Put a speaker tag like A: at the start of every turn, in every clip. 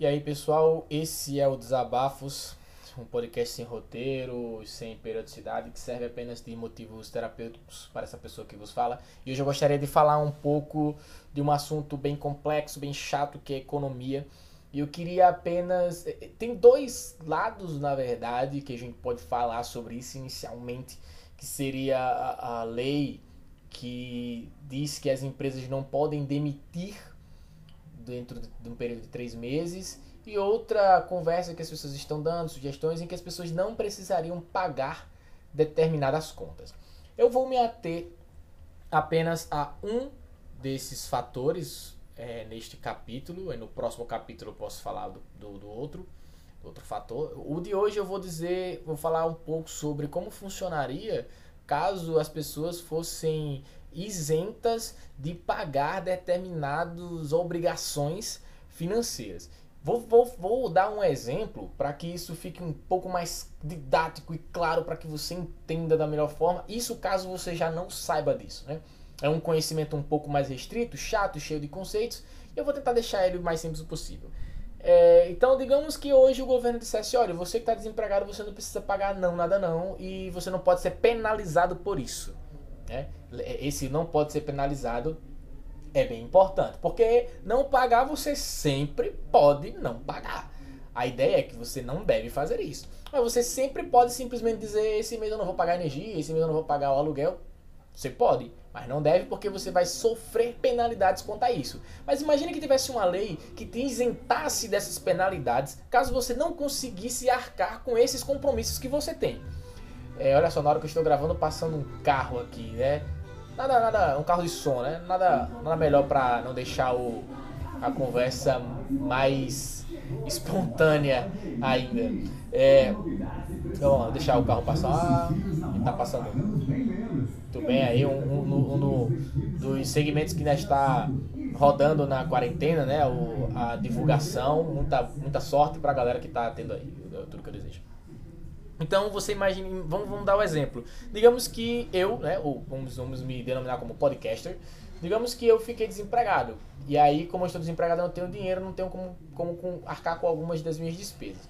A: E aí, pessoal, esse é o Desabafos, um podcast sem roteiro, sem periodicidade, que serve apenas de motivos terapêuticos para essa pessoa que vos fala. E hoje eu gostaria de falar um pouco de um assunto bem complexo, bem chato, que é economia. E eu queria apenas. Eh, eh, tem dois lados, na verdade, que a gente pode falar sobre isso inicialmente, que seria a, a lei que diz que as empresas não podem demitir dentro de um período de três meses, e outra conversa que as pessoas estão dando, sugestões em que as pessoas não precisariam pagar determinadas contas. Eu vou me ater apenas a um desses fatores é, neste capítulo, e no próximo capítulo eu posso falar do, do, do outro, outro fator. O de hoje eu vou dizer, vou falar um pouco sobre como funcionaria caso as pessoas fossem isentas de pagar determinadas obrigações financeiras. Vou, vou, vou dar um exemplo para que isso fique um pouco mais didático e claro para que você entenda da melhor forma. Isso caso você já não saiba disso. Né? É um conhecimento um pouco mais restrito, chato, cheio de conceitos. Eu vou tentar deixar ele o mais simples possível. É, então, digamos que hoje o governo dissesse: olha, você que está desempregado, você não precisa pagar não, nada não, e você não pode ser penalizado por isso. Né? Esse não pode ser penalizado é bem importante, porque não pagar você sempre pode não pagar. A ideia é que você não deve fazer isso. Mas você sempre pode simplesmente dizer: esse mês eu não vou pagar energia, esse mês eu não vou pagar o aluguel. Você pode, mas não deve porque você vai sofrer penalidades quanto a isso. Mas imagine que tivesse uma lei que te isentasse dessas penalidades caso você não conseguisse arcar com esses compromissos que você tem. É, olha só, na hora que eu estou gravando, passando um carro aqui, né? Nada, nada, um carro de som, né? Nada, nada melhor para não deixar o, a conversa mais espontânea ainda. É, então, vamos deixar o carro passar. Ele tá passando muito bem aí. Um, um, um, um dos segmentos que ainda está rodando na quarentena, né? O, a divulgação. Muita, muita sorte pra galera que tá tendo aí. Tudo que eu desejo. Então você imagine, vamos, vamos dar o um exemplo. Digamos que eu, né, ou vamos, vamos me denominar como podcaster, digamos que eu fiquei desempregado. E aí, como eu estou desempregado, eu não tenho dinheiro, não tenho como, como arcar com algumas das minhas despesas.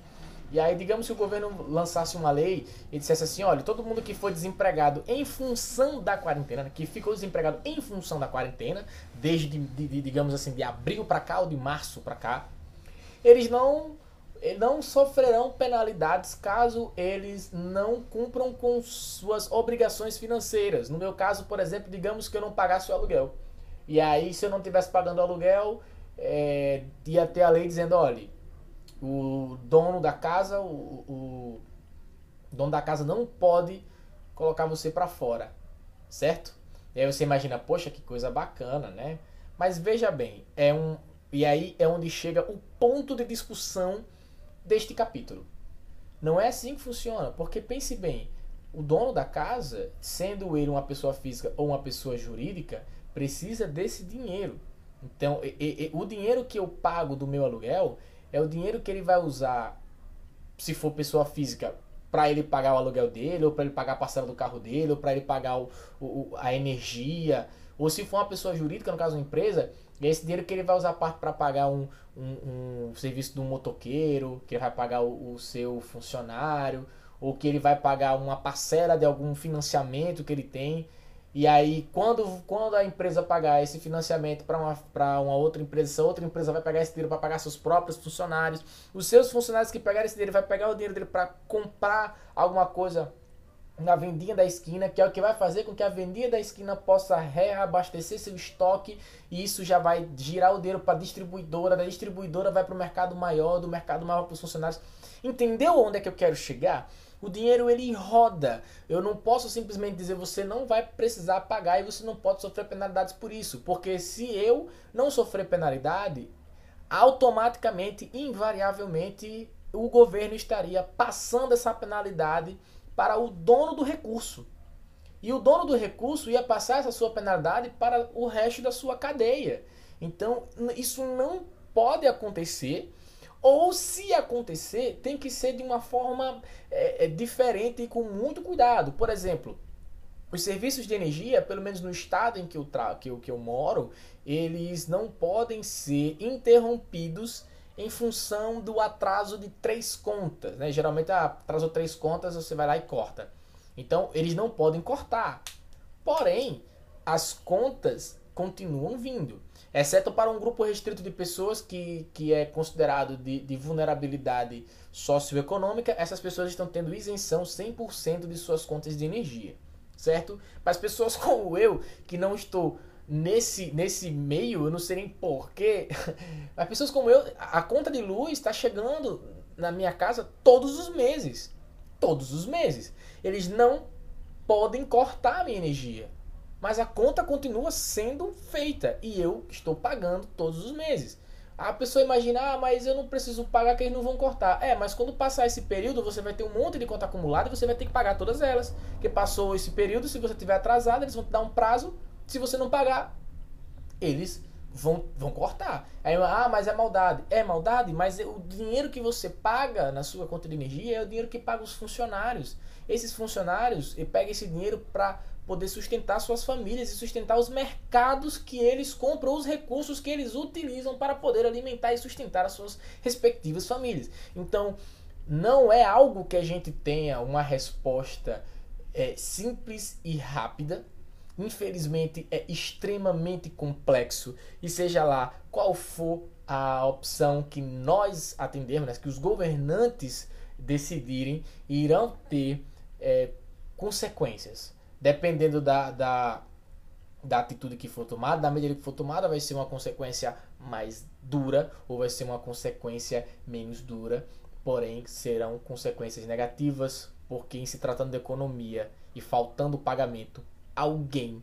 A: E aí, digamos que o governo lançasse uma lei e dissesse assim: olha, todo mundo que foi desempregado em função da quarentena, que ficou desempregado em função da quarentena, desde, de, de, digamos assim, de abril para cá ou de março para cá, eles não não sofrerão penalidades caso eles não cumpram com suas obrigações financeiras. No meu caso, por exemplo, digamos que eu não pagasse o aluguel. E aí, se eu não estivesse pagando o aluguel, é, ia ter a lei dizendo, olha, o dono da casa, o, o dono da casa não pode colocar você para fora, certo? E aí você imagina, poxa, que coisa bacana, né? Mas veja bem, é um e aí é onde chega o ponto de discussão deste capítulo. Não é assim que funciona, porque pense bem, o dono da casa, sendo ele uma pessoa física ou uma pessoa jurídica, precisa desse dinheiro. Então, e, e, o dinheiro que eu pago do meu aluguel é o dinheiro que ele vai usar, se for pessoa física, para ele pagar o aluguel dele, ou para ele pagar a parcela do carro dele, ou para ele pagar o, o, a energia, ou se for uma pessoa jurídica, no caso uma empresa, é esse dinheiro que ele vai usar para pagar um, um, um, serviço de um motoqueiro, que ele vai pagar o, o, seu funcionário, ou que ele vai pagar uma parcela de algum financiamento que ele tem. E aí, quando, quando a empresa pagar esse financiamento para uma, uma outra empresa, essa outra empresa vai pegar esse dinheiro para pagar seus próprios funcionários. Os seus funcionários que pegarem esse dinheiro vai pegar o dinheiro dele para comprar alguma coisa na vendinha da esquina, que é o que vai fazer com que a vendinha da esquina possa reabastecer seu estoque e isso já vai girar o dinheiro para a distribuidora, da distribuidora vai para o mercado maior, do mercado maior para os funcionários. Entendeu onde é que eu quero chegar? O dinheiro ele roda. Eu não posso simplesmente dizer você não vai precisar pagar e você não pode sofrer penalidades por isso, porque se eu não sofrer penalidade, automaticamente, invariavelmente, o governo estaria passando essa penalidade para o dono do recurso. E o dono do recurso ia passar essa sua penalidade para o resto da sua cadeia. Então, isso não pode acontecer. Ou se acontecer, tem que ser de uma forma é, é, diferente e com muito cuidado. Por exemplo, os serviços de energia, pelo menos no estado em que eu, tra que eu, que eu moro, eles não podem ser interrompidos em função do atraso de três contas. Né? Geralmente, ah, atrasou três contas, você vai lá e corta. Então, eles não podem cortar. Porém, as contas continuam vindo. Exceto para um grupo restrito de pessoas que, que é considerado de, de vulnerabilidade socioeconômica, essas pessoas estão tendo isenção 100% de suas contas de energia. Certo? Mas pessoas como eu, que não estou nesse, nesse meio, eu não sei nem porquê. Mas pessoas como eu, a conta de luz está chegando na minha casa todos os meses. Todos os meses. Eles não podem cortar a minha energia. Mas a conta continua sendo feita e eu estou pagando todos os meses. A pessoa imagina, ah, mas eu não preciso pagar que eles não vão cortar. É, mas quando passar esse período, você vai ter um monte de conta acumulada e você vai ter que pagar todas elas. Porque passou esse período, se você tiver atrasado, eles vão te dar um prazo se você não pagar, eles vão, vão cortar. Aí, ah, mas é maldade. É maldade, mas o dinheiro que você paga na sua conta de energia é o dinheiro que paga os funcionários. Esses funcionários, e pega esse dinheiro para poder sustentar suas famílias e sustentar os mercados que eles compram, os recursos que eles utilizam para poder alimentar e sustentar as suas respectivas famílias. Então, não é algo que a gente tenha uma resposta é, simples e rápida infelizmente é extremamente complexo e seja lá qual for a opção que nós atendermos, né, que os governantes decidirem, irão ter é, consequências. Dependendo da, da, da atitude que for tomada, da medida que for tomada, vai ser uma consequência mais dura ou vai ser uma consequência menos dura, porém serão consequências negativas, porque em se tratando de economia e faltando pagamento, alguém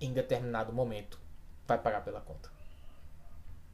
A: em determinado momento vai pagar pela conta.